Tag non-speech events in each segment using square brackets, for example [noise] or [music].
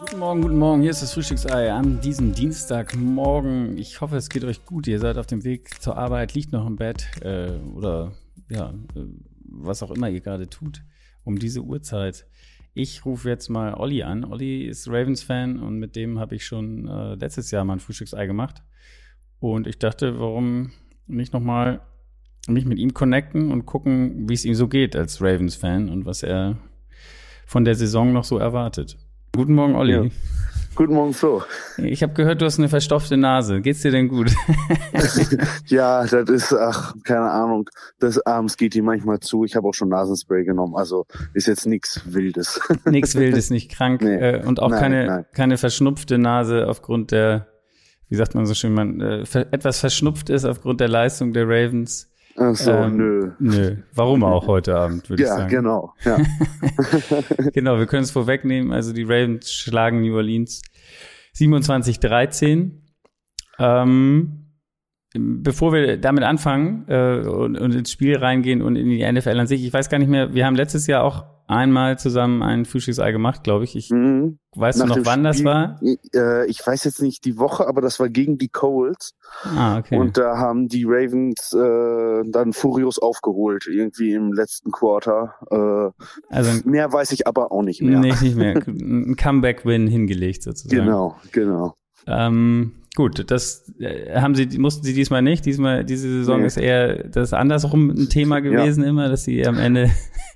Guten Morgen, guten Morgen. Hier ist das Frühstücksei an diesem Dienstagmorgen. Ich hoffe, es geht euch gut. Ihr seid auf dem Weg zur Arbeit, liegt noch im Bett äh, oder ja, äh, was auch immer ihr gerade tut um diese Uhrzeit. Ich rufe jetzt mal Olli an. Olli ist Ravens-Fan und mit dem habe ich schon äh, letztes Jahr mal ein Frühstücksei gemacht. Und ich dachte, warum nicht nochmal mich mit ihm connecten und gucken, wie es ihm so geht als Ravens-Fan und was er von der Saison noch so erwartet. Guten Morgen, Olli. Ja. Guten Morgen, Flo. Ich habe gehört, du hast eine verstopfte Nase. Geht's dir denn gut? [laughs] ja, das ist, ach, keine Ahnung. Das abends geht die manchmal zu. Ich habe auch schon Nasenspray genommen. Also ist jetzt nichts Wildes. nichts Wildes, nicht krank. [laughs] Nee. Äh, und auch nein, keine, nein. keine verschnupfte Nase aufgrund der, wie sagt man so schön, man äh, etwas verschnupft ist aufgrund der Leistung der Ravens. Ach so, ähm, nö. Nö. Warum [laughs] auch heute Abend, würde ja, ich sagen. Genau, [laughs] ja, genau. genau, wir können es vorwegnehmen. Also die Ravens schlagen New Orleans 27-13. Ähm, bevor wir damit anfangen äh, und, und ins Spiel reingehen und in die NFL an sich, ich weiß gar nicht mehr, wir haben letztes Jahr auch einmal zusammen ein Frühstücksei gemacht, glaube ich. Ich mhm. weißt Nach du noch, wann Spiel, das war? Äh, ich weiß jetzt nicht die Woche, aber das war gegen die Colts. Ah, okay. Und da haben die Ravens äh, dann furios aufgeholt, irgendwie im letzten Quarter. Äh, also mehr weiß ich aber auch nicht mehr. Nee, nicht mehr. Ein Comeback-Win hingelegt sozusagen. Genau, genau. Ähm, gut, das äh, haben sie, mussten sie diesmal nicht. Diesmal, diese Saison nee. ist eher das andersrum ein Thema gewesen ja. immer, dass sie am Ende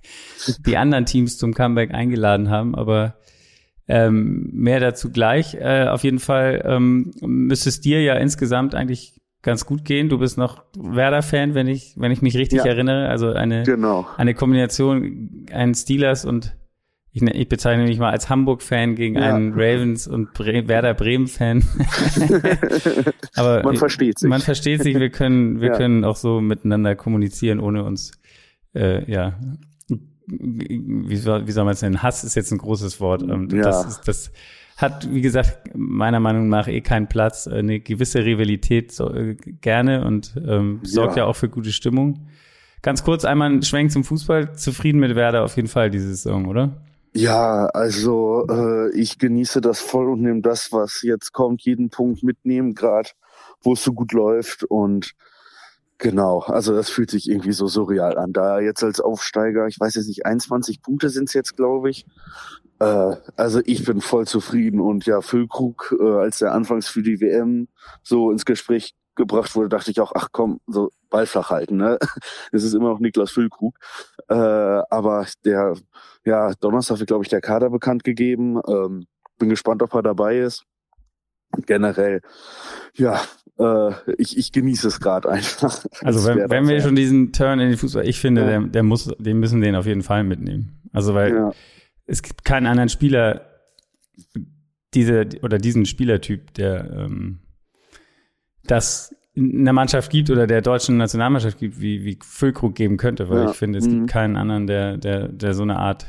[laughs] die anderen Teams zum Comeback eingeladen haben, aber ähm, mehr dazu gleich. Äh, auf jeden Fall ähm, müsste es dir ja insgesamt eigentlich ganz gut gehen. Du bist noch Werder-Fan, wenn ich, wenn ich mich richtig ja. erinnere. Also eine, genau. eine Kombination, einen Steelers und ich, ne, ich bezeichne mich mal als Hamburg-Fan gegen ja. einen Ravens und Bre Werder Bremen-Fan. [laughs] Aber man versteht sich. Man versteht sich. Wir können, wir ja. können auch so miteinander kommunizieren, ohne uns äh, ja wie soll, wie soll man es nennen? Hass ist jetzt ein großes Wort. Ähm, ja. Das, ist, das hat, wie gesagt, meiner Meinung nach eh keinen Platz. Eine gewisse Rivalität so, äh, gerne und ähm, sorgt ja. ja auch für gute Stimmung. Ganz kurz einmal ein Schwenk zum Fußball. Zufrieden mit Werder auf jeden Fall diese Saison, oder? Ja, also äh, ich genieße das voll und nehme das, was jetzt kommt, jeden Punkt mitnehmen, gerade wo es so gut läuft und Genau, also das fühlt sich irgendwie so surreal an. Da jetzt als Aufsteiger, ich weiß jetzt nicht, 21 Punkte sind es jetzt, glaube ich. Äh, also ich bin voll zufrieden und ja, Füllkrug, äh, als der anfangs für die WM so ins Gespräch gebracht wurde, dachte ich auch, ach komm, so Ball flach halten, ne? [laughs] Es ist immer noch Niklas Füllkrug. Äh, aber der, ja, Donnerstag wird, glaube ich, der Kader bekannt gegeben. Ähm, bin gespannt, ob er dabei ist. Generell, ja, äh, ich, ich genieße es gerade einfach. [laughs] Also wenn, wenn wir schon diesen Turn in den Fußball, ich finde, ja. der, der muss, den müssen den auf jeden Fall mitnehmen. Also weil ja. es gibt keinen anderen Spieler, diese oder diesen Spielertyp, der ähm, das in der Mannschaft gibt oder der deutschen Nationalmannschaft gibt, wie, wie Füllkrug geben könnte, weil ja. ich finde, es mhm. gibt keinen anderen, der, der, der so eine Art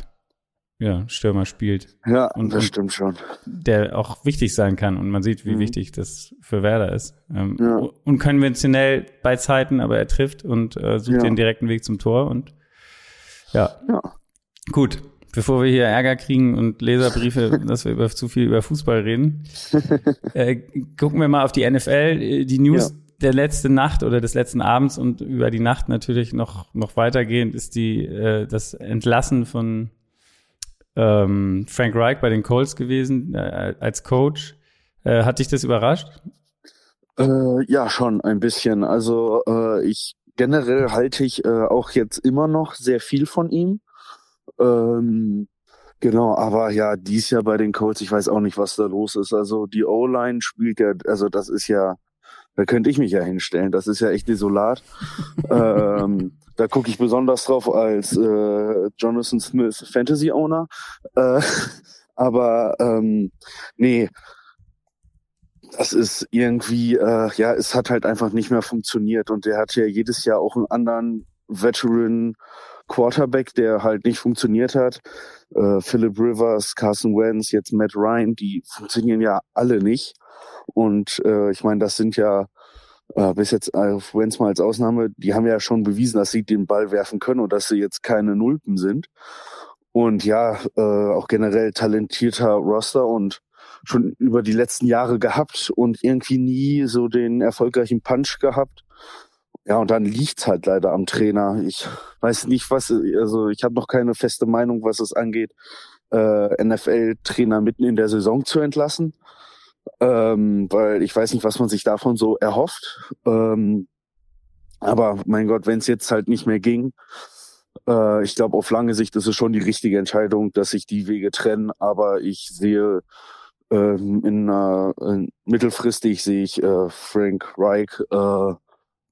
ja, Stürmer spielt. Ja, und, das stimmt schon. Der auch wichtig sein kann und man sieht, wie mhm. wichtig das für Werder ist. Ähm, ja. Unkonventionell bei Zeiten, aber er trifft und äh, sucht ja. den direkten Weg zum Tor und ja. ja. Gut, bevor wir hier Ärger kriegen und Leserbriefe, [laughs] dass wir über zu viel über Fußball reden, äh, gucken wir mal auf die NFL. Die News ja. der letzten Nacht oder des letzten Abends und über die Nacht natürlich noch noch weitergehend ist die äh, das Entlassen von ähm, Frank Reich bei den Colts gewesen äh, als Coach. Äh, hat dich das überrascht? Äh, ja, schon ein bisschen. Also äh, ich generell halte ich äh, auch jetzt immer noch sehr viel von ihm. Ähm, genau, aber ja, dies Jahr bei den Colts, ich weiß auch nicht, was da los ist. Also die O-Line spielt ja, also das ist ja, da könnte ich mich ja hinstellen. Das ist ja echt desolat. [laughs] ähm, da gucke ich besonders drauf als äh, Jonathan Smith Fantasy Owner. Äh, [laughs] aber ähm, nee, das ist irgendwie, äh, ja, es hat halt einfach nicht mehr funktioniert. Und der hat ja jedes Jahr auch einen anderen Veteran Quarterback, der halt nicht funktioniert hat. Äh, Philip Rivers, Carson Wentz, jetzt Matt Ryan, die funktionieren ja alle nicht. Und äh, ich meine, das sind ja äh, bis jetzt äh, Wentz mal als Ausnahme, die haben ja schon bewiesen, dass sie den Ball werfen können und dass sie jetzt keine Nulpen sind. Und ja, äh, auch generell talentierter Roster und schon über die letzten Jahre gehabt und irgendwie nie so den erfolgreichen Punch gehabt. Ja, und dann liegt's halt leider am Trainer. Ich weiß nicht, was, also ich habe noch keine feste Meinung, was es angeht, äh, NFL-Trainer mitten in der Saison zu entlassen. Ähm, weil ich weiß nicht, was man sich davon so erhofft. Ähm, aber mein Gott, wenn es jetzt halt nicht mehr ging, äh, ich glaube, auf lange Sicht ist es schon die richtige Entscheidung, dass sich die Wege trennen. Aber ich sehe ähm, in, äh, in mittelfristig sehe ich äh, Frank Reich äh,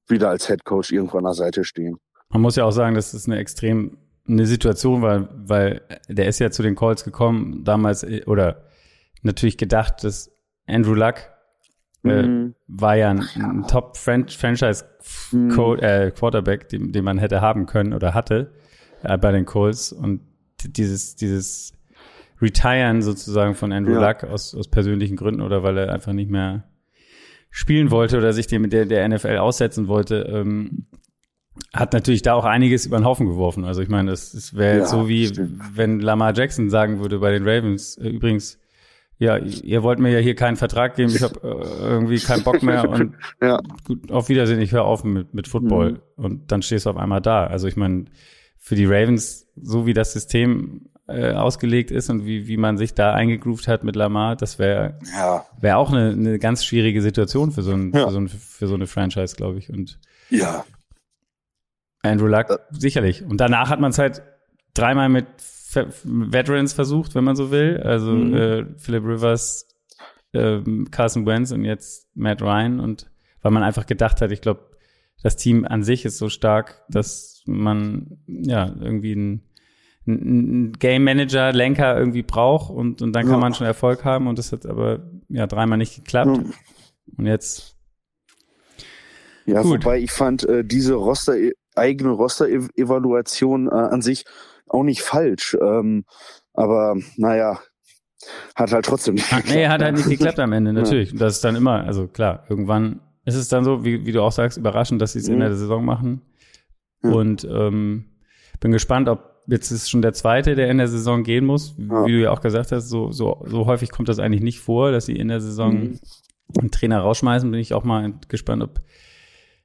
wieder als Head Coach irgendwo an der Seite stehen. Man muss ja auch sagen, dass es eine extrem eine Situation war, weil der ist ja zu den Calls gekommen damals äh, oder natürlich gedacht, dass Andrew Luck äh, mhm. war ja ein, ein Top Franchise mhm. äh, Quarterback, den, den man hätte haben können oder hatte äh, bei den Colts und dieses dieses Retiren sozusagen von Andrew ja. Luck aus, aus persönlichen Gründen oder weil er einfach nicht mehr spielen wollte oder sich dem der, der NFL aussetzen wollte, ähm, hat natürlich da auch einiges über den Haufen geworfen. Also ich meine, es, es wäre ja, so wie, stimmt. wenn Lamar Jackson sagen würde bei den Ravens, äh, übrigens, ja, ihr wollt mir ja hier keinen Vertrag geben, ich habe äh, irgendwie keinen Bock mehr [laughs] und ja. gut, auf Wiedersehen, ich höre auf mit, mit Football. Mhm. Und dann stehst du auf einmal da. Also ich meine, für die Ravens, so wie das System äh, ausgelegt ist und wie, wie man sich da eingegroovt hat mit Lamar, das wäre ja. wäre auch eine, eine ganz schwierige Situation für so, ein, ja. für, so ein, für so eine Franchise, glaube ich. Und ja. Andrew Luck, äh. sicherlich. Und danach hat man es halt dreimal mit Veterans versucht, wenn man so will. Also mhm. äh, Philip Rivers, äh, Carson Wentz und jetzt Matt Ryan. Und weil man einfach gedacht hat, ich glaube, das Team an sich ist so stark, dass man ja irgendwie ein ein Game Manager, Lenker irgendwie braucht und, und dann kann ja. man schon Erfolg haben und das hat aber ja dreimal nicht geklappt. Ja. Und jetzt. Ja, Gut. wobei ich fand äh, diese Roster, eigene Roster-Evaluation äh, an sich auch nicht falsch. Ähm, aber naja, hat halt trotzdem nicht geklappt. Nee, hat halt nicht geklappt am Ende, [laughs] natürlich. Ja. Das ist dann immer, also klar, irgendwann ist es dann so, wie, wie du auch sagst, überraschend, dass sie es mhm. in der Saison machen. Und ähm, bin gespannt, ob jetzt ist schon der zweite, der in der Saison gehen muss. Ja. Wie du ja auch gesagt hast, so, so, so häufig kommt das eigentlich nicht vor, dass sie in der Saison mhm. einen Trainer rausschmeißen. Bin ich auch mal gespannt, ob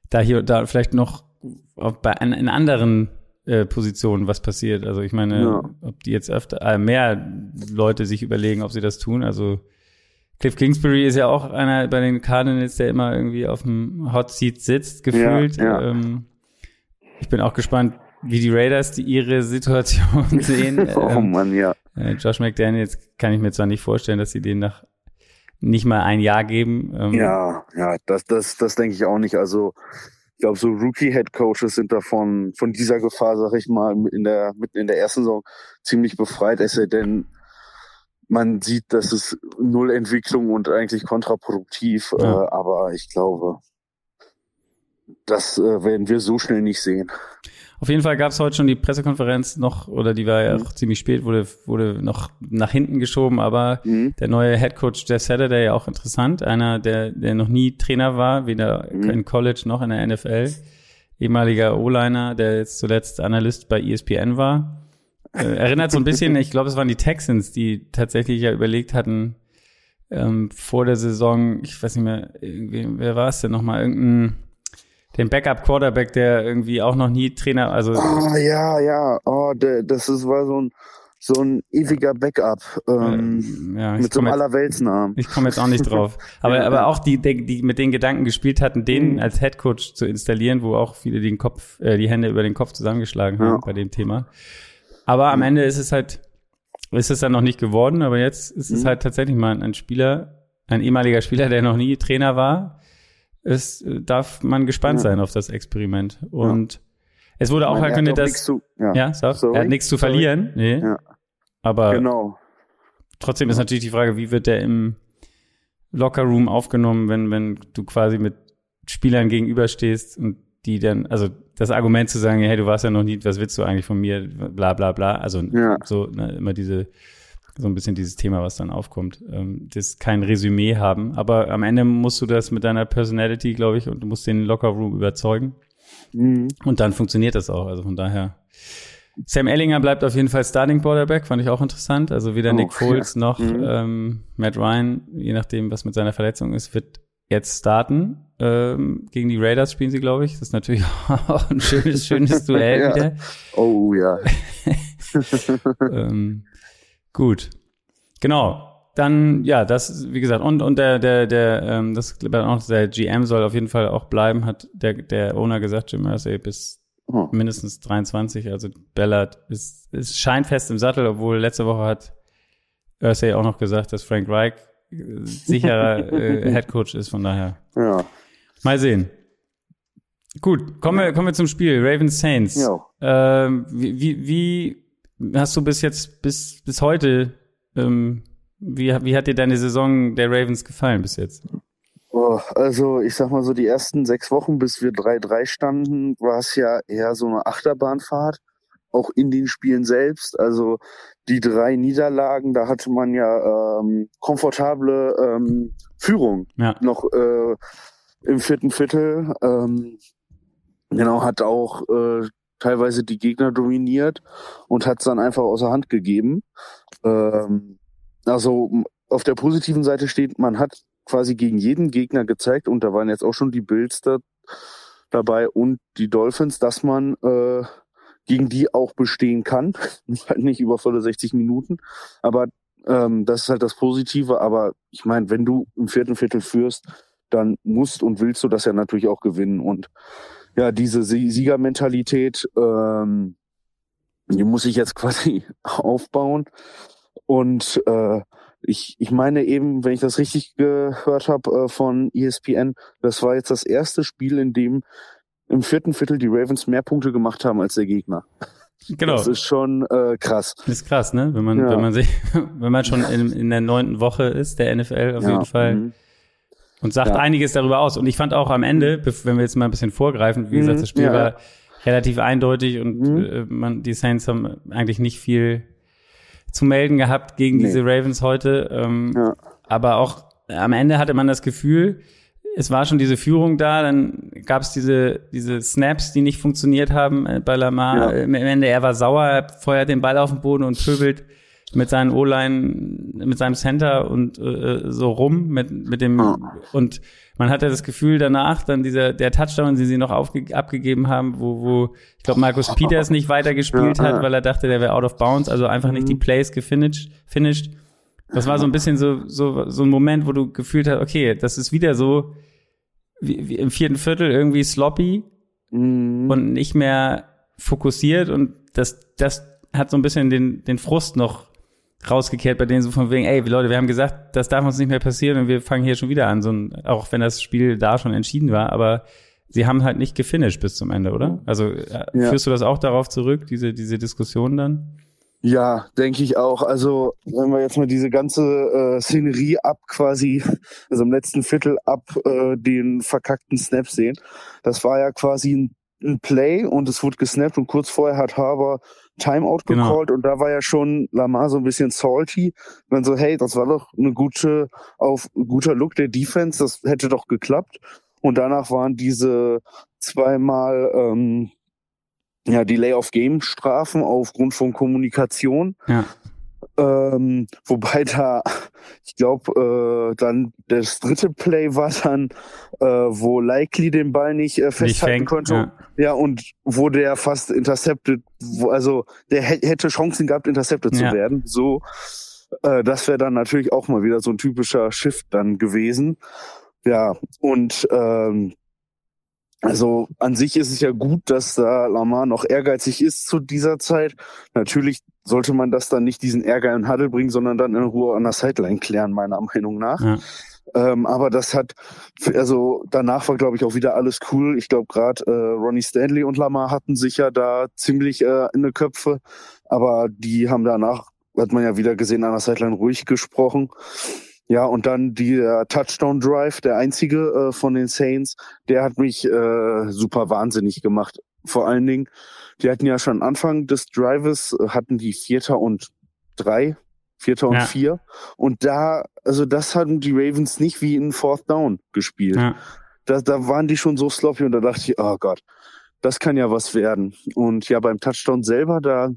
da hier da vielleicht noch bei in anderen äh, Positionen was passiert. Also ich meine, ja. ob die jetzt öfter äh, mehr Leute sich überlegen, ob sie das tun. Also Cliff Kingsbury ist ja auch einer bei den Cardinals, der immer irgendwie auf dem Hot Seat sitzt, gefühlt. Ja, ja. Ähm, ich bin auch gespannt, wie die Raiders die ihre Situation [laughs] sehen. [laughs] oh ähm, Mann, ja. Äh, Josh McDaniels kann ich mir zwar nicht vorstellen, dass sie den nach nicht mal ein Jahr geben. Ähm, ja, ja, das, das, das denke ich auch nicht. Also ich glaube, so Rookie-Head-Coaches sind davon von dieser Gefahr, sag ich mal, in der mitten in der ersten Saison ziemlich befreit, es sei denn, man sieht, dass es null Entwicklung und eigentlich kontraproduktiv. Ja. Äh, aber ich glaube, das äh, werden wir so schnell nicht sehen. Auf jeden Fall gab es heute schon die Pressekonferenz noch, oder die war ja mhm. auch ziemlich spät, wurde, wurde noch nach hinten geschoben, aber mhm. der neue Head Coach Jeff Saturday ja auch interessant. Einer, der, der noch nie Trainer war, weder mhm. in College noch in der NFL. Ehemaliger O-Liner, der jetzt zuletzt Analyst bei ESPN war. Äh, erinnert so ein bisschen, [laughs] ich glaube, es waren die Texans, die tatsächlich ja überlegt hatten, ähm, vor der Saison, ich weiß nicht mehr, wer war es denn nochmal, irgendein den Backup-Quarterback, der irgendwie auch noch nie Trainer, also. Ah, ja, ja, oh, der, das ist, war so ein, so ein ewiger Backup ähm, ja, mit so einem Allerweltsnamen. Ich komme jetzt auch nicht drauf. [laughs] Aber, ja, aber auch die, die, mit den Gedanken gespielt hatten, den mhm. als Headcoach zu installieren, wo auch viele den Kopf, äh, die Hände über den Kopf zusammengeschlagen haben ja. bei dem Thema. Aber am. Ende ist es halt, ist es dann noch nicht geworden, aber jetzt ist es mhm. halt tatsächlich mal ein Spieler, ein ehemaliger Spieler, der noch nie Trainer war, es äh, darf man gespannt ja. sein auf das Experiment. Und ja. es wurde auch meine, dass zu, ja, ja sag, er hat nichts zu verlieren. Nee. Aber genau. trotzdem ist natürlich die Frage, wie wird der im Lockerroom aufgenommen, wenn, wenn du quasi mit Spielern gegenüberstehst und die dann, also das Argument zu sagen, hey, du warst ja noch nie, was willst du eigentlich von mir, bla bla bla, also so ne, immer diese so ein bisschen dieses Thema, was dann aufkommt. Ähm, das kein Resümee haben. Aber am Ende musst du das mit deiner Personality, glaube ich, und du musst den Lockerroom überzeugen. Mhm. Und dann funktioniert das auch. Also von daher. Sam Ellinger bleibt auf jeden Fall Starting Quarterback, fand ich auch interessant. Also weder oh, Nick Foles ja. noch mhm. ähm, Matt Ryan, je nachdem, was mit seiner Verletzung ist, wird jetzt starten. Ähm, gegen die Raiders spielen sie, glaube ich. Das ist natürlich [laughs] auch ein schönes, schönes [laughs] Duell ja. wieder. Oh ja. [laughs] ähm, Gut. Genau. Dann, ja, das, wie gesagt, und, und der, der, der, ähm, das auch der GM soll auf jeden Fall auch bleiben, hat der, der Owner gesagt, Jim Irsay bis oh. mindestens 23. Also Ballard ist, ist scheinfest im Sattel, obwohl letzte Woche hat Irsay auch noch gesagt, dass Frank Reich äh, sicherer äh, [laughs] Head Coach ist, von daher. Ja. Mal sehen. Gut, kommen wir, kommen wir zum Spiel. Ravens Saints. Ja. Ähm, wie, wie, hast du bis jetzt, bis, bis heute, ähm, wie, wie hat dir deine Saison der Ravens gefallen bis jetzt? Oh, also ich sag mal so, die ersten sechs Wochen, bis wir 3-3 standen, war es ja eher so eine Achterbahnfahrt, auch in den Spielen selbst. Also die drei Niederlagen, da hatte man ja ähm, komfortable ähm, Führung ja. noch äh, im vierten Viertel. Ähm, genau, hat auch äh, teilweise die Gegner dominiert und hat es dann einfach außer Hand gegeben. Ähm, also auf der positiven Seite steht, man hat quasi gegen jeden Gegner gezeigt und da waren jetzt auch schon die Bills da, dabei und die Dolphins, dass man äh, gegen die auch bestehen kann. [laughs] halt nicht über volle 60 Minuten, aber ähm, das ist halt das Positive. Aber ich meine, wenn du im vierten Viertel führst, dann musst und willst du das ja natürlich auch gewinnen und ja, diese Siegermentalität, ähm, die muss ich jetzt [laughs] quasi aufbauen. Und äh, ich, ich meine eben, wenn ich das richtig gehört habe äh, von ESPN, das war jetzt das erste Spiel, in dem im vierten Viertel die Ravens mehr Punkte gemacht haben als der Gegner. Genau. Das ist schon äh, krass. Das ist krass, ne? Wenn man, ja. wenn man sich, [laughs] wenn man schon in, in der neunten Woche ist, der NFL auf ja. jeden Fall. Mhm. Und sagt ja. einiges darüber aus. Und ich fand auch am Ende, mhm. wenn wir jetzt mal ein bisschen vorgreifen, wie gesagt, mhm. das Spiel ja. war relativ eindeutig und mhm. äh, man, die Saints haben eigentlich nicht viel zu melden gehabt gegen nee. diese Ravens heute. Ähm, ja. Aber auch am Ende hatte man das Gefühl, es war schon diese Führung da, dann gab es diese, diese Snaps, die nicht funktioniert haben äh, bei Lamar. Ja. Am Ende, er war sauer, er feuert den Ball auf den Boden und pöbelt mit seinen O-Line, mit seinem Center und äh, so rum mit mit dem und man hatte das Gefühl danach dann dieser der Touchdown, den sie noch aufge, abgegeben haben, wo wo ich glaube Markus Peters nicht weitergespielt ja, hat, weil er dachte, der wäre out of bounds, also einfach nicht die mhm. Plays gefinished finished. Das war so ein bisschen so so so ein Moment, wo du gefühlt hast, okay, das ist wieder so wie, wie im vierten Viertel irgendwie sloppy mhm. und nicht mehr fokussiert und das das hat so ein bisschen den den Frust noch rausgekehrt bei denen so von wegen, ey, Leute, wir haben gesagt, das darf uns nicht mehr passieren und wir fangen hier schon wieder an, so ein, auch wenn das Spiel da schon entschieden war, aber sie haben halt nicht gefinisht bis zum Ende, oder? Also äh, ja. führst du das auch darauf zurück, diese, diese Diskussion dann? Ja, denke ich auch. Also wenn wir jetzt mal diese ganze äh, Szenerie ab quasi, also im letzten Viertel ab äh, den verkackten Snap sehen, das war ja quasi ein, ein Play und es wurde gesnappt und kurz vorher hat Harbour Timeout genau. gecallt und da war ja schon Lamar so ein bisschen salty. Dann so, hey, das war doch eine gute, auf guter Look der Defense, das hätte doch geklappt. Und danach waren diese zweimal ähm, ja, Delay of Game Strafen aufgrund von Kommunikation. Ja. Ähm, wobei [laughs] da, ich glaube, äh, dann das dritte Play war dann, äh, wo Likely den Ball nicht äh, festhalten nicht konnte. Ja. ja. und wo der fast intercepted, wo, also der hätte Chancen gehabt, intercepted ja. zu werden. So, äh, das wäre dann natürlich auch mal wieder so ein typischer Shift dann gewesen. Ja, und ähm, also an sich ist es ja gut, dass da Lamar noch ehrgeizig ist zu dieser Zeit. Natürlich sollte man das dann nicht diesen Ärger in Huddle bringen, sondern dann in Ruhe an der Sideline klären, meiner Meinung nach. Ja. Ähm, aber das hat, also danach war, glaube ich, auch wieder alles cool. Ich glaube, gerade äh, Ronnie Stanley und Lamar hatten sich ja da ziemlich äh, in die Köpfe, aber die haben danach, hat man ja wieder gesehen, an der Sideline ruhig gesprochen. Ja, und dann der Touchdown Drive, der einzige äh, von den Saints, der hat mich äh, super wahnsinnig gemacht. Vor allen Dingen, die hatten ja schon Anfang des Drives, äh, hatten die Vierter und drei, Vierter und ja. vier. Und da, also das hatten die Ravens nicht wie in Fourth Down gespielt. Ja. Da, da waren die schon so sloppy und da dachte ich, oh Gott, das kann ja was werden. Und ja, beim Touchdown selber, da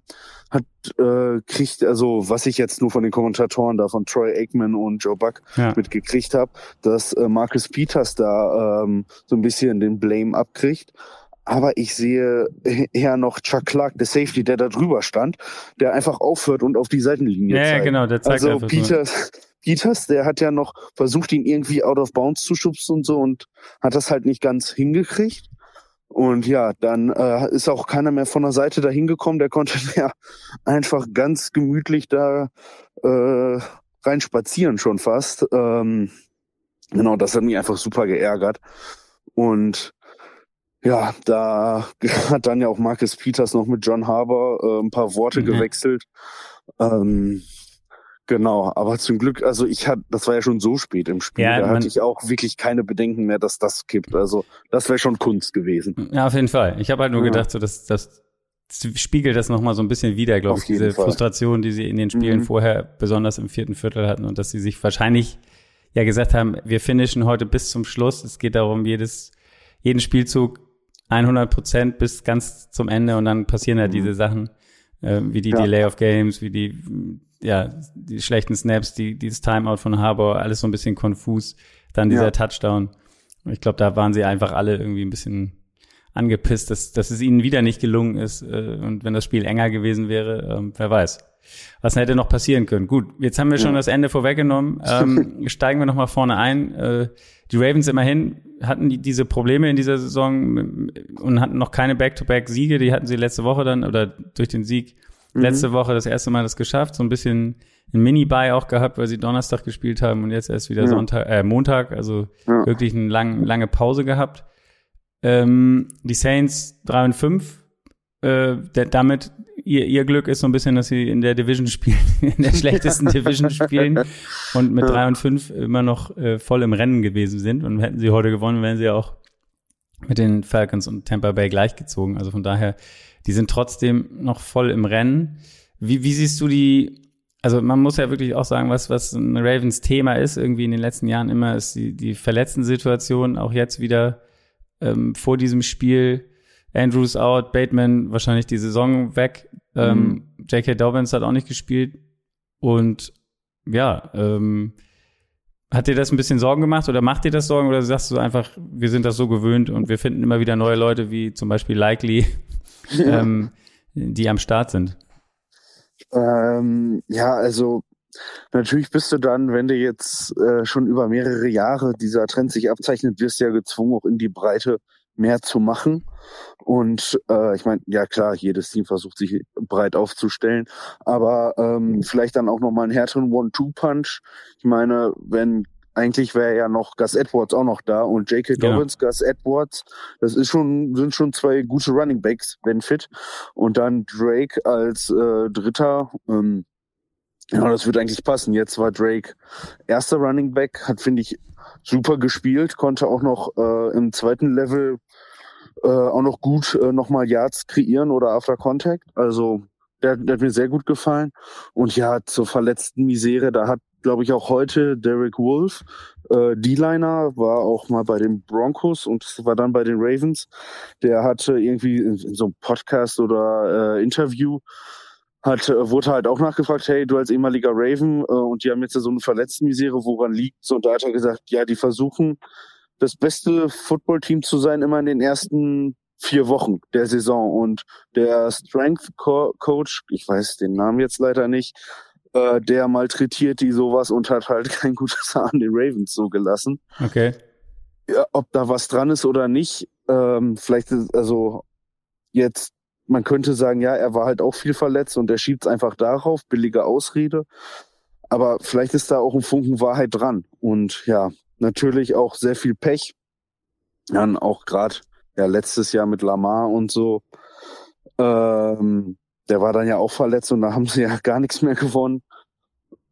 hat äh, kriegt, also was ich jetzt nur von den Kommentatoren da von Troy Aikman und Joe Buck ja. mitgekriegt habe, dass äh, Marcus Peters da ähm, so ein bisschen den Blame abkriegt. Aber ich sehe eher noch Chuck Clark, der Safety, der da drüber stand, der einfach aufhört und auf die Seitenlinie ja, zeigt. Ja, genau, der zeigt Also Peters, so. Peters, der hat ja noch versucht, ihn irgendwie out of bounds zu schubsen und so und hat das halt nicht ganz hingekriegt. Und ja, dann äh, ist auch keiner mehr von der Seite dahin gekommen. Der konnte [laughs] ja einfach ganz gemütlich da äh, rein spazieren schon fast. Ähm, genau, das hat mich einfach super geärgert. Und ja, da [laughs] hat dann ja auch Marcus Peters noch mit John Harbour äh, ein paar Worte mhm. gewechselt. Ähm, Genau, aber zum Glück, also ich hatte, das war ja schon so spät im Spiel, ja, da hatte ich auch wirklich keine Bedenken mehr, dass das kippt. Also das wäre schon Kunst gewesen. Ja, auf jeden Fall. Ich habe halt nur ja. gedacht, so dass das spiegelt das nochmal so ein bisschen wieder, glaube ich, diese Fall. Frustration, die sie in den Spielen mhm. vorher besonders im vierten Viertel hatten und dass sie sich wahrscheinlich ja gesagt haben, wir finishen heute bis zum Schluss. Es geht darum, jedes, jeden Spielzug 100 Prozent bis ganz zum Ende und dann passieren halt mhm. diese Sachen, äh, wie die ja. Delay of Games, wie die ja, die schlechten Snaps, die, dieses Timeout von Harbour, alles so ein bisschen konfus. Dann dieser ja. Touchdown. Ich glaube, da waren sie einfach alle irgendwie ein bisschen angepisst, dass, dass es ihnen wieder nicht gelungen ist. Äh, und wenn das Spiel enger gewesen wäre, ähm, wer weiß. Was hätte noch passieren können? Gut, jetzt haben wir schon ja. das Ende vorweggenommen. [laughs] Ähm, steigen wir nochmal vorne ein. Äh, die Ravens immerhin hatten die, diese Probleme in dieser Saison und hatten noch keine Back-to-Back-Siege. Die hatten sie letzte Woche dann oder durch den Sieg Mhm. Letzte Woche das erste Mal das geschafft, so ein bisschen ein Mini-Buy auch gehabt, weil sie Donnerstag gespielt haben und jetzt erst wieder ja. Sonntag, äh, Montag, also ja. wirklich eine lang, lange Pause gehabt. Ähm, die Saints 3 und 5, äh, der, damit ihr, ihr Glück ist so ein bisschen, dass sie in der Division spielen, [laughs] in der [laughs] schlechtesten Division spielen und mit 3 und 5 immer noch äh, voll im Rennen gewesen sind. Und hätten sie heute gewonnen, wären sie auch mit den Falcons und Tampa Bay gleichgezogen. Also von daher die sind trotzdem noch voll im Rennen. Wie, wie siehst du die, also man muss ja wirklich auch sagen, was, was ein Ravens Thema ist, irgendwie in den letzten Jahren immer, ist die, die verletzten Situation, auch jetzt wieder ähm, vor diesem Spiel. Andrews out, Bateman wahrscheinlich die Saison weg. Ähm, mhm. Ähm, J.K. Dobbins hat auch nicht gespielt. Und ja, ähm, hat dir das ein bisschen Sorgen gemacht oder macht dir das Sorgen oder sagst du einfach, wir sind das so gewöhnt und wir finden immer wieder neue Leute wie zum Beispiel Likely [laughs] ja. ähm, die am Start sind? Ähm, ja, also natürlich bist du dann, wenn du jetzt äh, schon über mehrere Jahre dieser Trend sich abzeichnet, wirst du ja gezwungen, auch in die Breite mehr zu machen. Und äh, ich meine, ja klar, jedes Team versucht sich breit aufzustellen, aber ähm, vielleicht dann auch nochmal einen härteren One-Two-Punch. Ich meine, wenn eigentlich wäre ja noch Gus Edwards auch noch da und J.K. Dobbins, ja. Gus Edwards, das ist schon, sind schon zwei gute Running Backs, wenn fit. Und dann Drake als äh, Dritter, ähm, ja, das wird eigentlich passen. Jetzt war Drake erster Running Back, hat, finde ich, super gespielt, konnte auch noch äh, im zweiten Level äh, auch noch gut äh, nochmal Yards kreieren oder After Contact. Also der, der hat mir sehr gut gefallen. Und ja, zur verletzten Misere, da hat glaube ich, auch heute Derek Wolf. Äh, D-Liner war auch mal bei den Broncos und war dann bei den Ravens. Der hatte irgendwie in, in so einem Podcast oder äh, Interview hat, äh, wurde halt auch nachgefragt, hey, du als ehemaliger Raven äh, und die haben jetzt ja so eine Verletztenmisere, woran liegt's? Und da hat er gesagt, ja, die versuchen, das beste Footballteam zu sein, immer in den ersten vier Wochen der Saison. Und der Strength Coach, ich weiß den Namen jetzt leider nicht, äh, der malträtiert die sowas und hat halt [laughs] kein gutes Haar an den Ravens so gelassen. Okay. Ja, ob da was dran ist oder nicht, ähm, vielleicht ist, also jetzt, man könnte sagen, ja, er war halt auch viel verletzt und er schiebt es einfach darauf, billige Ausrede. Aber vielleicht ist da auch ein Funken Wahrheit dran. Und ja, natürlich auch sehr viel Pech. Dann auch gerade ja letztes Jahr mit Lamar und so. Ähm, der war dann ja auch verletzt und da haben sie [laughs] ja gar nichts mehr gewonnen.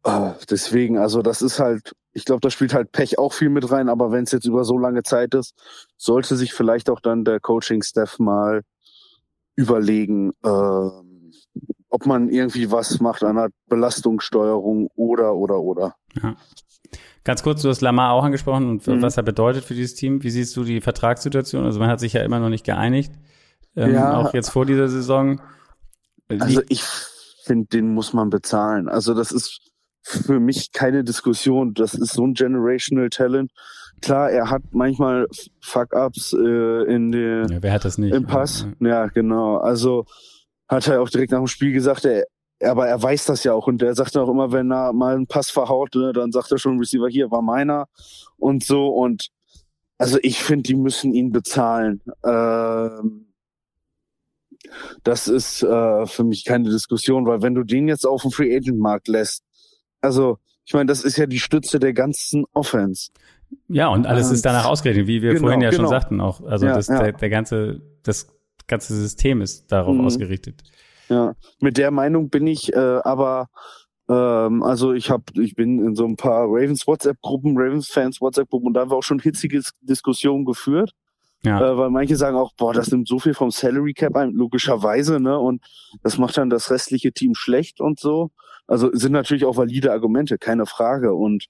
Uh, deswegen, also das ist halt, ich glaube, da spielt halt Pech auch viel mit rein, aber wenn es jetzt über so lange Zeit ist, sollte sich vielleicht auch dann der Coaching-Staff mal überlegen, äh, ob man irgendwie was macht an der Belastungssteuerung oder, oder, oder. Ja. Ganz kurz, du hast Lamar auch angesprochen und mhm. was er bedeutet für dieses Team. Wie siehst du die Vertragssituation? Also man hat sich ja immer noch nicht geeinigt, ähm, ja. auch jetzt vor dieser Saison. Also ich finde, den muss man bezahlen. Also das ist für mich keine Diskussion. Das ist so ein generational Talent. Klar, er hat manchmal Fuck-ups äh, in den ja, wer hat das nicht? im Pass. Ja, ja, genau. Also hat er auch direkt nach dem Spiel gesagt, er, aber er weiß das ja auch und er sagt auch immer, wenn er mal einen Pass verhaut, ne, dann sagt er schon Receiver hier war meiner und so und also ich finde, die müssen ihn bezahlen. Ähm, das ist äh, für mich keine Diskussion, weil wenn du den jetzt auf dem Free Agent Markt lässt, also ich meine, das ist ja die Stütze der ganzen Offense. Ja, und alles und, ist danach ausgerechnet, wie wir genau, vorhin ja genau. schon sagten auch. Also ja, das, ja. Der, der ganze, das ganze System ist darauf mhm. ausgerichtet. Ja, mit der Meinung bin ich äh, aber ähm, also ich habe, ich bin in so ein paar Ravens WhatsApp-Gruppen, Ravens-Fans WhatsApp-Gruppen und da haben wir auch schon hitzige Diskussionen geführt. Ja. Äh, weil manche sagen auch, boah, das nimmt so viel vom Salary Cap ein, logischerweise, ne? Und das macht dann das restliche Team schlecht und so. Also sind natürlich auch valide Argumente, keine Frage. Und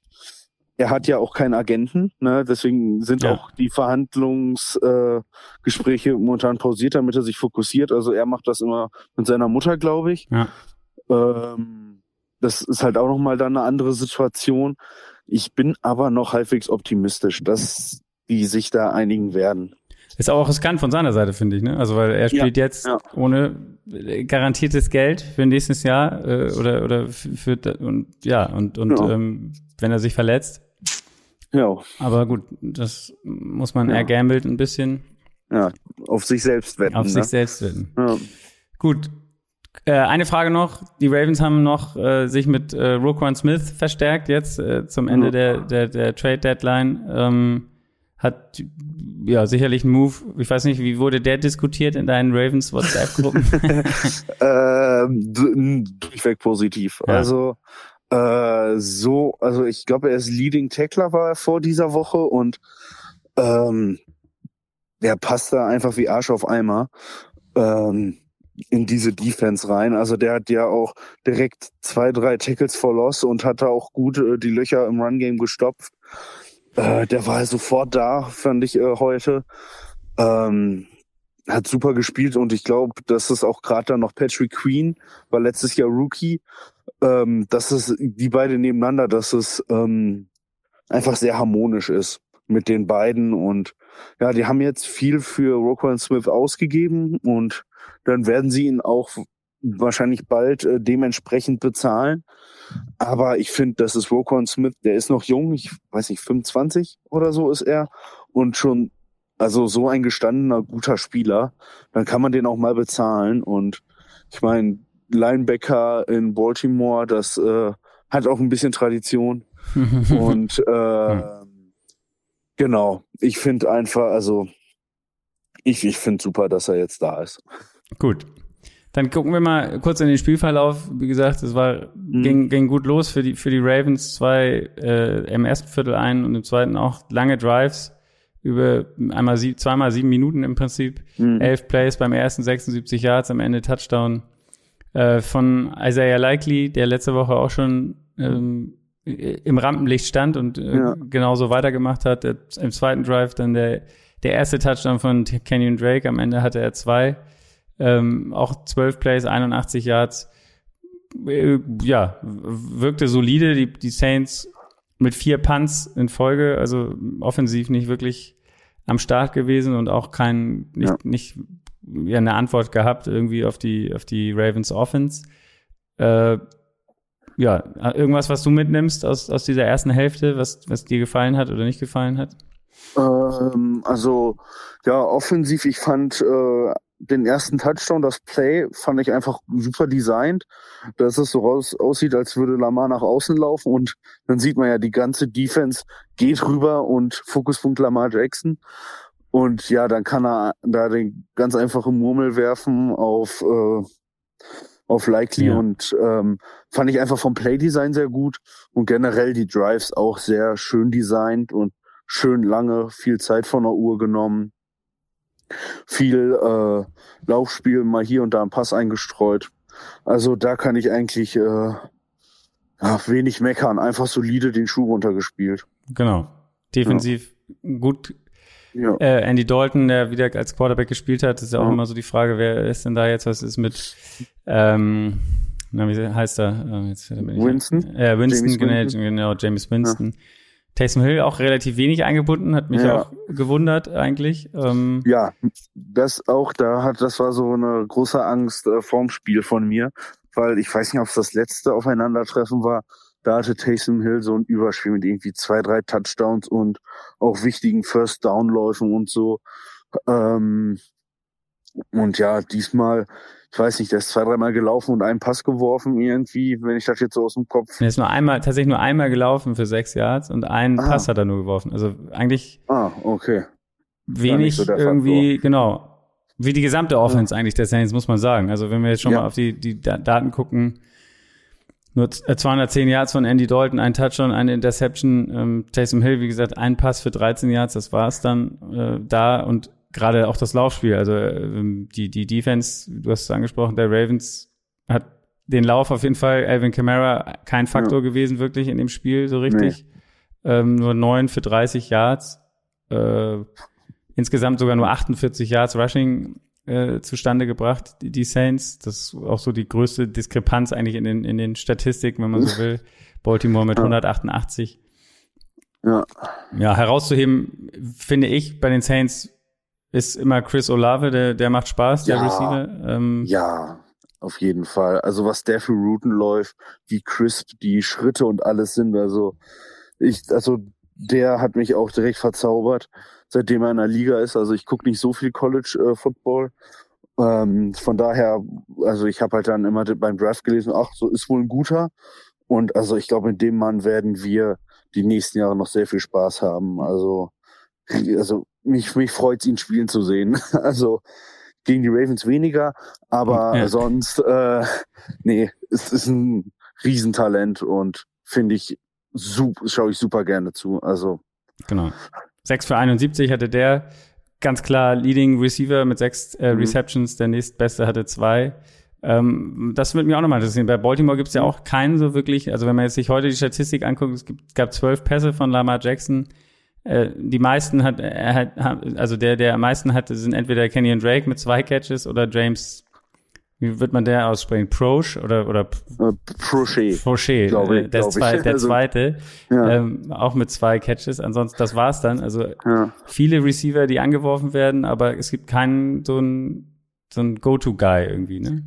er hat ja auch keinen Agenten, ne? deswegen sind ja. auch die Verhandlungsgespräche äh, momentan pausiert, damit er sich fokussiert. Also er macht das immer mit seiner Mutter, glaube ich. Ja. Ähm, das ist halt auch nochmal dann eine andere Situation. Ich bin aber noch halbwegs optimistisch, dass die sich da einigen werden. Ist auch riskant von seiner Seite, finde ich, ne? Also weil er spielt ja, jetzt ja. ohne garantiertes Geld für nächstes Jahr äh, oder oder für, für und ja und und ja. Ähm, wenn er sich verletzt. Ja. Aber gut, das muss man ja. eher gambelt ein bisschen. Ja, auf sich selbst wetten. Auf ne? sich selbst wetten. Ja. Gut. Äh, eine Frage noch. Die Ravens haben noch äh, sich mit äh, Roquan Smith verstärkt jetzt äh, zum Ende der, der, der Trade Deadline. Ähm, hat ja sicherlich ein Move. Ich weiß nicht, wie wurde der diskutiert in deinen Ravens WhatsApp-Gruppen? [laughs] ähm, durchweg positiv. Ja. Also äh, so, also ich glaube, er ist Leading Tackler war er vor dieser Woche und ähm, der passt da einfach wie Arsch auf Eimer ähm, in diese Defense rein. Also der hat ja auch direkt zwei, drei Tackles for Loss und hat da auch gut äh, die Löcher im Run Game gestopft. Äh, der war sofort da, fand ich äh, heute. Ähm, hat super gespielt und ich glaube, dass es auch gerade dann noch Patrick Queen war letztes Jahr Rookie, ähm, dass es die beiden nebeneinander, dass es ähm, einfach sehr harmonisch ist mit den beiden. Und ja, die haben jetzt viel für Roquan Smith ausgegeben und dann werden sie ihn auch wahrscheinlich bald äh, dementsprechend bezahlen. Aber ich finde, das ist Roquan Smith, der ist noch jung, ich weiß nicht, 25 oder so ist er. Und schon, also so ein gestandener, guter Spieler, dann kann man den auch mal bezahlen. Und ich meine, Linebacker in Baltimore, das äh, hat auch ein bisschen Tradition [laughs] und äh, genau, ich finde einfach, also ich, ich finde super, dass er jetzt da ist. Gut, dann gucken wir mal kurz in den Spielverlauf. Wie gesagt, es war mhm. ging, ging gut los für die für die Ravens. Zwei äh, im ersten Viertel ein und im zweiten auch lange Drives über einmal sieb, zweimal sieben Minuten im Prinzip. Mhm. Elf Plays beim ersten 76 Yards, am Ende Touchdown äh, von Isaiah Likely, der letzte Woche auch schon ähm, im Rampenlicht stand und äh, ja. genauso weitergemacht hat. Im zweiten Drive dann der der erste Touchdown von Kenyon Drake. Am Ende hatte er zwei. Ähm, auch 12 Plays, 81 Yards. Äh, ja, wirkte solide. Die, die Saints mit vier Punts in Folge, also offensiv nicht wirklich am Start gewesen und auch kein, nicht, ja. nicht ja, eine Antwort gehabt irgendwie auf die, auf die Ravens Offense. Äh, ja, irgendwas, was du mitnimmst aus, aus dieser ersten Hälfte, was, was dir gefallen hat oder nicht gefallen hat? Ähm, also, ja, offensiv, ich fand äh, den ersten Touchdown, das Play, fand ich einfach super designt, dass es so raus, aussieht, als würde Lamar nach außen laufen und dann sieht man ja, die ganze Defense geht rüber und Fokuspunkt Lamar Jackson. Und ja, dann kann er da den ganz einfachen Murmel werfen auf, äh, auf Likely ja. und ähm, fand ich einfach vom Playdesign sehr gut und generell die Drives auch sehr schön designt und schön lange, viel Zeit von der Uhr genommen viel äh, Laufspiel, mal hier und da ein Pass eingestreut. Also da kann ich eigentlich äh, wenig meckern. Einfach solide den Schuh runtergespielt. Genau. Defensiv ja. gut. Ja. Äh, Andy Dalton, der wieder als Quarterback gespielt hat, ist ja auch immer so die Frage, wer ist denn da jetzt? Was ist mit ähm, na, wie heißt er? Äh, jetzt Winston? Äh, Winston, James genau, Winston. genau, James Winston. Ja. Taysom Hill auch relativ wenig eingebunden, hat mich ja. auch gewundert eigentlich. Ähm, ja, das auch, da hat, das war so eine große Angst äh, vorm Spiel von mir, weil ich weiß nicht, ob es das letzte Aufeinandertreffen war. Da hatte Taysom Hill so ein Überspiel mit irgendwie zwei, drei Touchdowns und auch wichtigen First Down Läufen und so. Ähm, und ja, diesmal ich weiß nicht, der ist zwei, dreimal gelaufen und einen Pass geworfen irgendwie, wenn ich das jetzt so aus dem Kopf. Er ist nur einmal, tatsächlich nur einmal gelaufen für sechs Yards und einen ah. Pass hat er nur geworfen. Also eigentlich. Ah, okay. Wenig so irgendwie, Faktor. genau. Wie die gesamte Offense ja. eigentlich der Saints, muss man sagen. Also wenn wir jetzt schon ja. mal auf die, die Daten gucken, nur 210 äh, Yards von Andy Dalton, ein Touchdown, eine Interception. Ähm, Taysom Hill, wie gesagt, ein Pass für 13 Yards, das war's dann äh, da. Und gerade auch das Laufspiel, also ähm, die, die Defense, du hast es angesprochen, der Ravens hat den Lauf auf jeden Fall, Alvin Kamara, kein Faktor ja. gewesen wirklich in dem Spiel so richtig. Nee. Ähm, nur neun für 30 Yards. Äh, insgesamt sogar nur 48 Yards Rushing äh, zustande gebracht, die, die Saints. Das ist auch so die größte Diskrepanz eigentlich in den, in den Statistiken, wenn man so will. Baltimore mit ja. 188. Ja. Ja, herauszuheben, finde ich, bei den Saints ist immer Chris Olave, der, der macht Spaß, der ja, Receiver. Ähm, ja, auf jeden Fall. Also was der für Routen läuft, wie crisp die Schritte und alles sind, also ich, also der hat mich auch direkt verzaubert, seitdem er in der Liga ist. Also ich gucke nicht so viel College äh, Football. Ähm, von daher, also ich habe halt dann immer beim Draft gelesen, ach, so ist wohl ein guter. Und also ich glaube, mit dem Mann werden wir die nächsten Jahre noch sehr viel Spaß haben. Also, also mich, mich freut ihn spielen zu sehen. [laughs] Also gegen die Ravens weniger, aber ja. sonst, äh, nee, es ist ein Riesentalent und finde ich super, schaue ich super gerne zu. Also. Genau. 6 für 71 hatte der ganz klar Leading Receiver mit sechs äh, mhm. Receptions, der nächstbeste hatte zwei. Ähm, das würde mich auch nochmal interessieren. Bei Baltimore gibt es ja auch keinen so wirklich, also wenn man jetzt sich heute die Statistik anguckt, es gibt, gab zwölf Pässe von Lamar Jackson, äh, die meisten hat, er hat, also der, der am meisten hatte, sind entweder Kenny Drake mit zwei Catches oder James, wie wird man der aussprechen? Proche oder, oder äh, Prochet. Prochet, glaube ich, der, glaub zwei, der also, zweite, ja. ähm, auch mit zwei Catches. Ansonsten, das war's dann. Also ja. viele Receiver, die angeworfen werden, aber es gibt keinen so ein so ein Go-To-Guy irgendwie, ne?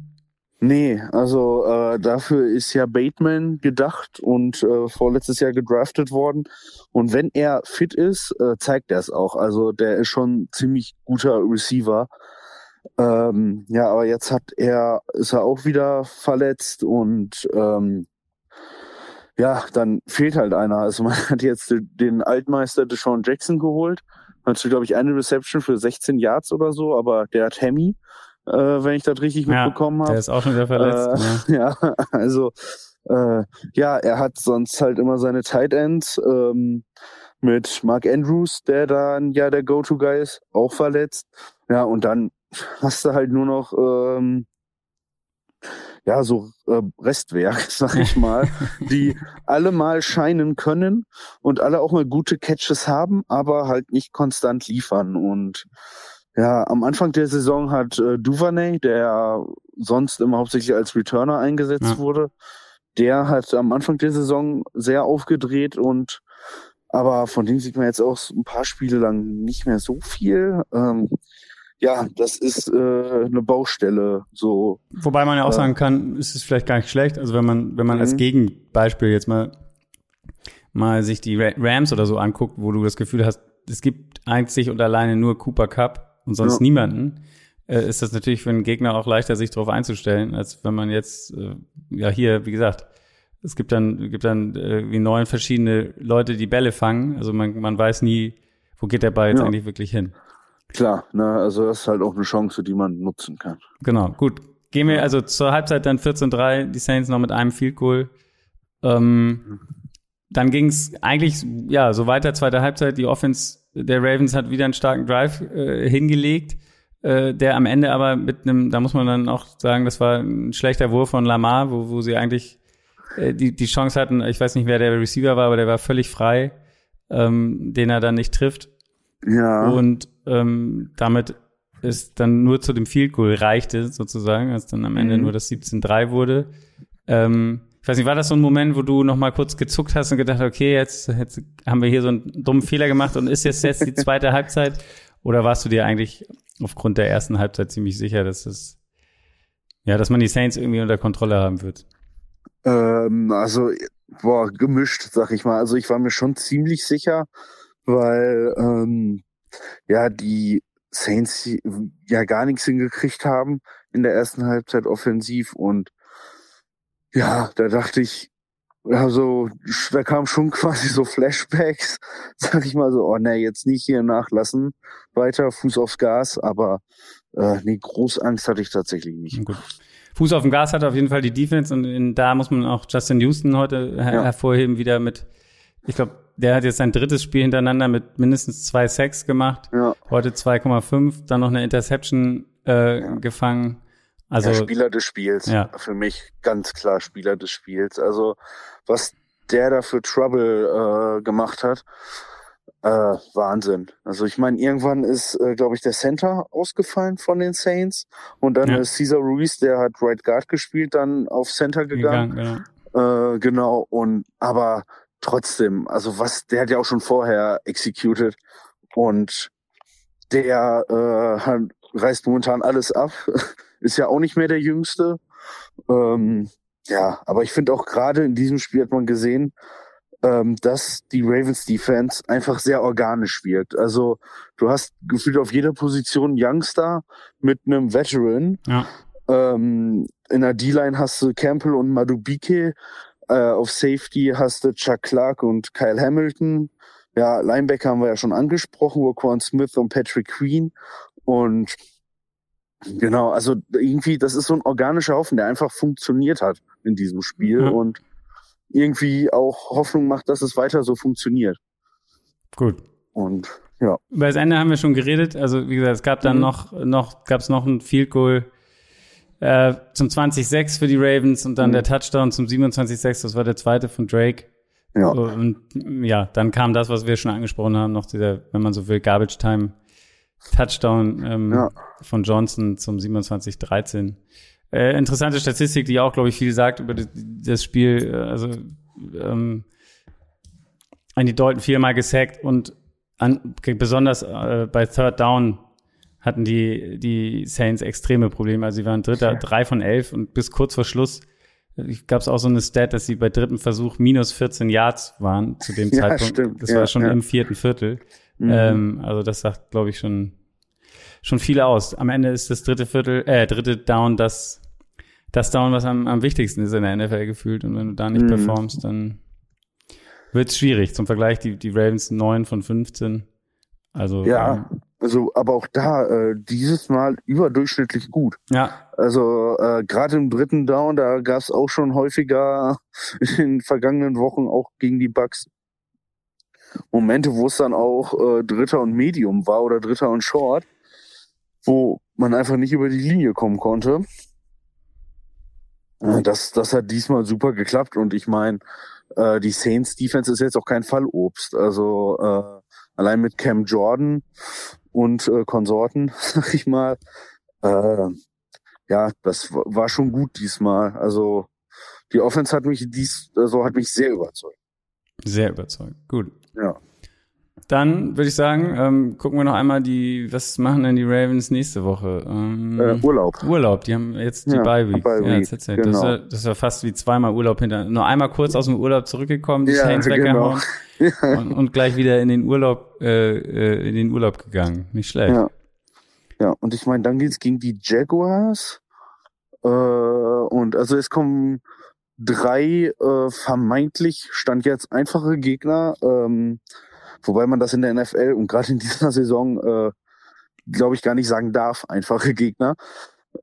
Nee, also äh, dafür ist ja Bateman gedacht und äh, vorletztes Jahr gedraftet worden. Und wenn er fit ist, äh, zeigt er es auch. Also der ist schon ziemlich guter Receiver. Ähm, ja, aber jetzt hat er, ist er auch wieder verletzt und ähm, ja, dann fehlt halt einer. Also man [laughs] hat jetzt den Altmeister Deshaun Jackson geholt. Hat, glaube ich, eine Reception für 16 Yards oder so, aber der hat Hemi äh, wenn ich das richtig ja, mitbekommen habe. Der ist auch schon wieder verletzt. Äh, ja. [laughs] ja, also äh, ja, er hat sonst halt immer seine Tight Ends ähm, mit Mark Andrews, der dann ja der Go-To-Guy ist, auch verletzt. Ja, und dann hast du halt nur noch ähm, ja, so äh, Restwerk, [laughs] sag ich mal, [laughs] die alle mal scheinen können und alle auch mal gute Catches haben, aber halt nicht konstant liefern. Und ja, am Anfang der Saison hat äh, Duvernay, der sonst immer hauptsächlich als Returner eingesetzt ja. wurde, der hat am Anfang der Saison sehr aufgedreht und aber von dem sieht man jetzt auch ein paar Spiele lang nicht mehr so viel. Ähm, ja, das ist äh, eine Baustelle. So. Wobei man ja auch äh, sagen kann, ist es vielleicht gar nicht schlecht. Also wenn man, wenn man als mhm. Gegenbeispiel jetzt mal mal sich die Rams oder so anguckt, wo du das Gefühl hast, es gibt einzig und alleine nur Cooper Cup und sonst ja. niemanden, äh, ist das natürlich für einen Gegner auch leichter, sich darauf einzustellen, als wenn man jetzt, äh, ja hier, wie gesagt, es gibt dann, gibt dann äh, wie neun verschiedene Leute, die Bälle fangen. Also man, man weiß nie, wo geht der Ball jetzt ja. eigentlich wirklich hin. Klar, ne, also das ist halt auch eine Chance, die man nutzen kann. Genau, gut. Gehen wir also zur Halbzeit dann 14-3, die Saints noch mit einem Field Goal. Ähm, dann ging es eigentlich, ja, so weiter, zweite Halbzeit, die Offense der Ravens hat wieder einen starken Drive äh, hingelegt. äh, der am Ende aber mit einem, da muss man dann auch sagen, das war ein schlechter Wurf von Lamar, wo, wo sie eigentlich äh, die, die Chance hatten, ich weiß nicht, wer der Receiver war, aber der war völlig frei, ähm, den er dann nicht trifft. Ja. Und ähm, damit es dann nur zu dem Field Goal reichte, sozusagen, als dann am Ende mhm. nur das 17-3 wurde. Ähm, ich weiß nicht, war das so ein Moment, wo du noch mal kurz gezuckt hast und gedacht, okay, jetzt, jetzt haben wir hier so einen dummen Fehler gemacht und ist jetzt jetzt die zweite Halbzeit? Oder warst du dir eigentlich aufgrund der ersten Halbzeit ziemlich sicher, dass es, ja, dass man die Saints irgendwie unter Kontrolle haben wird? Ähm, also, boah, gemischt, sag ich mal. Also ich war mir schon ziemlich sicher, weil ähm, ja die Saints ja gar nichts hingekriegt haben in der ersten Halbzeit offensiv und ja, da dachte ich, also da kam schon [laughs] quasi so Flashbacks, [laughs] sag ich mal so, oh ne, jetzt nicht hier nachlassen, weiter Fuß aufs Gas, aber äh, nee, groß Angst hatte ich tatsächlich nicht. Gut. Fuß auf dem Gas hat auf jeden Fall die Defense und in, da muss man auch Justin Houston heute her ja. hervorheben, wieder mit, ich glaube, der hat jetzt sein drittes Spiel hintereinander mit mindestens zwei Sacks gemacht. Ja. Heute 2,5, dann noch eine Interception äh, ja. gefangen. Also ja, Spieler des Spiels. Ja. Für mich ganz klar Spieler des Spiels. Also was der da für Trouble äh, gemacht hat, äh, Wahnsinn. Also ich meine, irgendwann ist, äh, glaube ich, der Center ausgefallen von den Saints und dann ist Cesar Ruiz, der hat Right Guard gespielt, dann auf Center gegangen. gegangen genau. Äh, genau. Und aber trotzdem, also was, der hat ja auch schon vorher executed und der äh, reißt momentan alles ab. [laughs] ist ja auch nicht mehr der Jüngste. Ähm, ja, aber ich finde auch gerade in diesem Spiel hat man gesehen, ähm, dass die Ravens Defense einfach sehr organisch wirkt. Also du hast gefühlt auf jeder Position Youngster mit einem Veteran. Ja. Ähm, in der D-Line hast du Campbell und Madubike. Äh, auf Safety hast du Chuck Clark und Kyle Hamilton. Ja, Linebacker haben wir ja schon angesprochen, Roquan Smith und Patrick Queen. Und Genau, also irgendwie, das ist so ein organischer Haufen, der einfach funktioniert hat in diesem Spiel mhm. und irgendwie auch Hoffnung macht, dass es weiter so funktioniert. Gut. Und ja. Über das Ende haben wir schon geredet. Also wie gesagt, es gab dann mhm. noch, noch, gab es noch ein Field Goal äh, zum 20-6 für die Ravens und dann mhm. der Touchdown zum 27-6. Das war der zweite von Drake. Ja. Und ja, dann kam das, was wir schon angesprochen haben, noch dieser, wenn man so will, Garbage Time Touchdown ähm, ja. von Johnson zum 27-13. Äh, interessante Statistik, die auch, glaube ich, viel sagt über das Spiel. Äh, also ähm, Andy Dalton viermal gesackt und an, besonders äh, bei Third Down hatten die, die Saints extreme Probleme. Also sie waren Dritter, ja. drei von elf und bis kurz vor Schluss gab es auch so eine Stat, dass sie bei dritten Versuch minus 14 Yards waren zu dem [laughs] ja, Zeitpunkt. Stimmt. Das ja, war schon im vierten Viertel. Mhm. Ähm, also das sagt, glaube ich, schon, schon viel aus. Am Ende ist das dritte Viertel, äh, dritte Down das, das Down, was am, am wichtigsten ist in der NFL gefühlt. Und wenn du da nicht mhm. performst, dann wird es schwierig. Zum Vergleich, die, die Ravens 9 von 15. Also, ja, ähm, also, aber auch da äh, dieses Mal überdurchschnittlich gut. Ja. Also äh, gerade im dritten Down, da gab es auch schon häufiger [laughs] in den vergangenen Wochen auch gegen die Bucks Momente, wo es dann auch äh, Dritter und Medium war oder Dritter und Short, wo man einfach nicht über die Linie kommen konnte. Äh, das, das hat diesmal super geklappt und ich meine, äh, die Saints Defense ist jetzt auch kein Fallobst. Also äh, allein mit Cam Jordan und äh, Konsorten, [laughs] sag ich mal, äh, ja, das war schon gut diesmal. Also die Offense hat mich dies, also hat mich sehr überzeugt. Sehr überzeugt. Gut. Ja. Dann würde ich sagen, ähm, gucken wir noch einmal die, was machen denn die Ravens nächste Woche? Ähm, äh, Urlaub. Urlaub, die haben jetzt die ja, Bye Week. Bye ja, jetzt genau. das, war, das war fast wie zweimal Urlaub hinter. Nur einmal kurz aus dem Urlaub zurückgekommen, die ja, Saints genau. weggehauen [laughs] und, und, gleich wieder in den Urlaub, äh, äh, in den Urlaub gegangen. Nicht schlecht. Ja, ja und ich meine, dann geht's gegen die Jaguars. Äh, und also es kommen drei äh, vermeintlich stand jetzt einfache Gegner, ähm, wobei man das in der NFL und gerade in dieser Saison, äh, glaube ich, gar nicht sagen darf, einfache Gegner.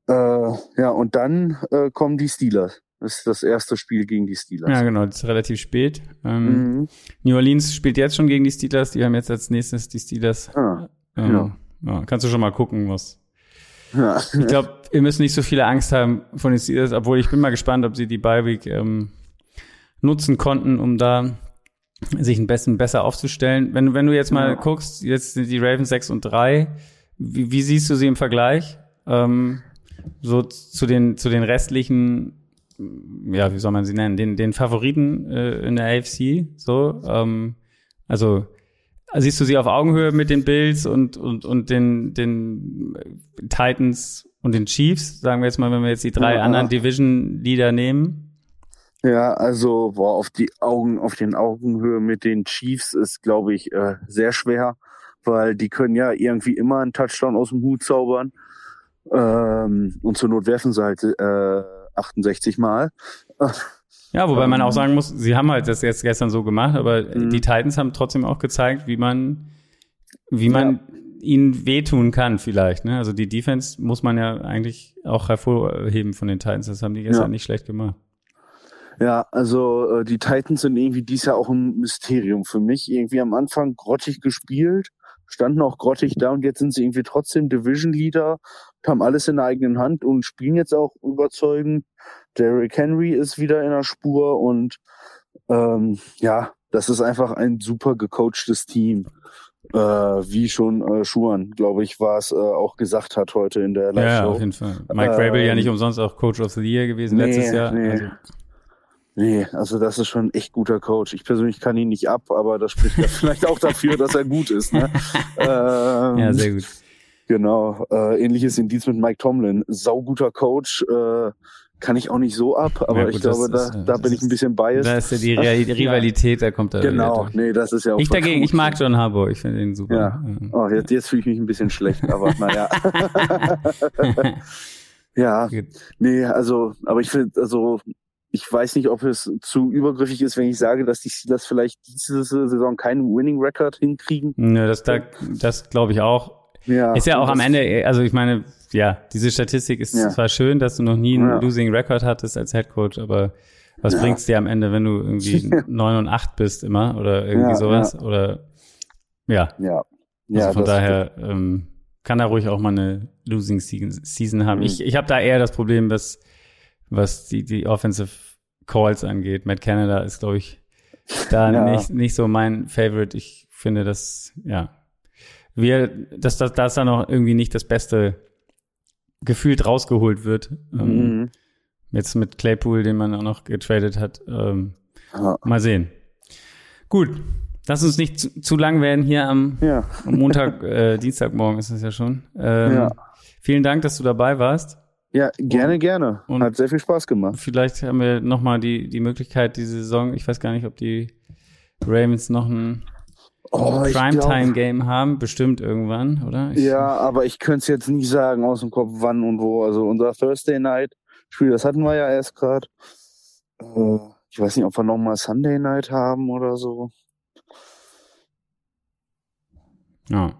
Äh, ja, und dann äh, kommen die Steelers. Das ist das erste Spiel gegen die Steelers. Ja, genau, das ist relativ spät. Ähm, mhm. New Orleans spielt jetzt schon gegen die Steelers, die haben jetzt als nächstes die Steelers. Ah, ähm, ja. ja. Kannst du schon mal gucken, was, Ja. Ich glaube, ihr müsst nicht so viele Angst haben von den Steelers, obwohl ich bin mal gespannt, ob sie die Bye Week ähm, nutzen konnten, um da sich ein bisschen besser aufzustellen. Wenn, wenn du jetzt mal ja. guckst, jetzt sind die Ravens 6 und 3. Wie, wie siehst du sie im Vergleich? Ähm, so zu den, zu den restlichen, ja, wie soll man sie nennen, den, den Favoriten äh, in der AFC, so, ähm, also, siehst du sie auf Augenhöhe mit den Bills und, und, und den, den Titans und den Chiefs, sagen wir jetzt mal, wenn wir jetzt die drei ja. anderen Division-Leader nehmen? Ja, also boah, auf die Augen, auf den Augenhöhe mit den Chiefs ist, glaube ich, äh, sehr schwer, weil die können ja irgendwie immer einen Touchdown aus dem Hut zaubern. Ähm, und zur Not werfen sie halt äh, 68 Mal. Ja, wobei man auch ähm. sagen muss, sie haben halt das jetzt gestern so gemacht, aber mhm. die Titans haben trotzdem auch gezeigt, wie man, wie man ja. ihnen wehtun kann vielleicht. Ne? Also die Defense muss man ja eigentlich auch hervorheben von den Titans. Das haben die gestern ja. nicht schlecht gemacht. Ja, also äh, die Titans sind irgendwie dies Jahr auch ein Mysterium für mich. Irgendwie am Anfang grottig gespielt, standen auch grottig da und jetzt sind sie irgendwie trotzdem Division Leader, haben alles in der eigenen Hand und spielen jetzt auch überzeugend. Derrick Henry ist wieder in der Spur und ähm, ja, das ist einfach ein super gecoachtes Team. Äh, wie schon äh, Schuhan, glaube ich, war es äh, auch gesagt hat heute in der Live-Show. Ja, auf jeden Fall. Mike Rabel ja nicht ähm, umsonst auch Coach of the Year gewesen nee, letztes Jahr. Nee. Also. Nee, also das ist schon ein echt guter Coach. Ich persönlich kann ihn nicht ab, aber das spricht ja [laughs] vielleicht auch dafür, dass er gut ist. Ne? [laughs] ähm, ja, sehr gut. Genau. Äh, ähnliches Indiz mit Mike Tomlin. Sauguter Coach. Äh, kann ich auch nicht so ab, aber ja, gut, ich glaube, da, ist, da bin ich ein bisschen biased. Da ist ja die, Re [laughs] die Rivalität, da kommt da. Genau, nee, das ist ja auch. Ich dagegen, ich mag John Harbour, ich finde ihn super. Ja. Oh, jetzt, jetzt fühle ich mich ein bisschen schlecht, aber naja. ja, nee, also, aber ich finde, also ich weiß nicht, ob es zu übergriffig ist, wenn ich sage, dass die Steelers vielleicht diese Saison keinen Winning Record hinkriegen. Nö, das, da, das glaube ich auch. Ja, ist ja auch am Ende, also ich meine, ja, diese Statistik ist ja. zwar schön, dass du noch nie einen ja. Losing Record hattest als Head Coach, aber was ja. bringt's dir am Ende, wenn du irgendwie [laughs] neun und acht bist immer oder irgendwie sowas? Oder ja. Ja. Also von daher ähm, kann er ruhig auch mal eine Losing Season haben. Mhm. Ich, ich habe da eher das Problem, dass was die, die Offensive Calls angeht. Matt Canada ist, glaube ich, da ja. nicht, nicht so mein Favorite. Ich finde, dass, ja, wir, dass, dass, dass da noch irgendwie nicht das beste gefühlt rausgeholt wird. Ähm, mhm. jetzt mit Claypool, den man auch noch getradet hat. Ähm, ja. Mal sehen. Gut. Lass uns nicht zu, zu lang werden hier am, ja. am Montag, äh, Dienstagmorgen ist es ja schon. Ähm, ja. Vielen Dank, dass du dabei warst. Ja, gerne, und, gerne. Und Hat sehr viel Spaß gemacht. Vielleicht haben wir nochmal die, die Möglichkeit, diese Saison, ich weiß gar nicht, ob die Ravens noch ein oh, Primetime-Game haben, bestimmt irgendwann, oder? Ich, ja, aber ich könnte es jetzt nicht sagen aus dem Kopf, wann und wo. Also unser Thursday Night Spiel, das hatten wir ja erst gerade. Äh, ich weiß nicht, ob wir nochmal Sunday Night haben oder so. Ja.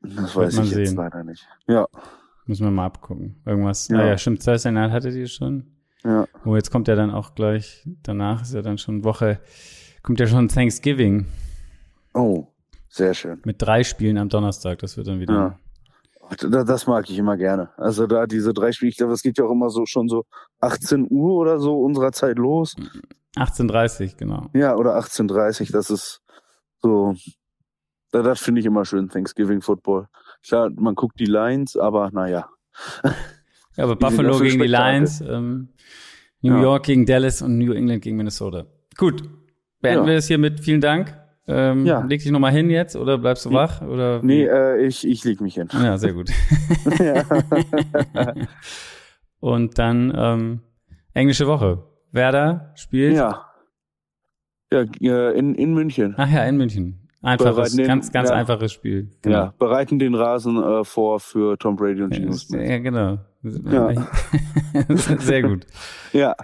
Das weiß ich jetzt leider nicht. Ja. Müssen wir mal abgucken. Irgendwas. Ja, ah, ja stimmt. Thursday Night hattet ihr schon. Ja. Oh, jetzt kommt ja dann auch gleich, danach ist ja dann schon Woche, kommt ja schon Thanksgiving. Oh, sehr schön. Mit drei Spielen am Donnerstag, das wird dann wieder. Ja. Das mag ich immer gerne. Also da diese drei Spiele, ich glaube, das geht ja auch immer so schon so 18 Uhr oder so unserer Zeit los. 18.30 genau. Ja, oder 18.30 das ist so, das finde ich immer schön, Thanksgiving Football. Klar, man guckt die Lines, aber naja. Ja, aber Buffalo gegen die Lions, ähm, New ja. York gegen Dallas und New England gegen Minnesota. Gut, beenden ja. wir es hiermit. Vielen Dank. Ähm, ja. Leg dich nochmal hin jetzt oder bleibst du nee. wach? Oder nee, äh, ich, ich leg mich hin. Ja, sehr gut. [laughs] [laughs] und dann ähm, englische Woche. Werder spielt. Ja. Ja, in, in München. Ach ja, in München. Einfaches, den, ganz, ganz ja, einfaches Spiel. Genau. Ja, bereiten den Rasen äh, vor für Tom Brady und Geno Smith. Ja, genau. Ja. [laughs] Sehr gut. [laughs] Ja.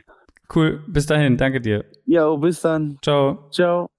Cool. Bis dahin. Danke dir. Ja, bis dann. Ciao. Ciao.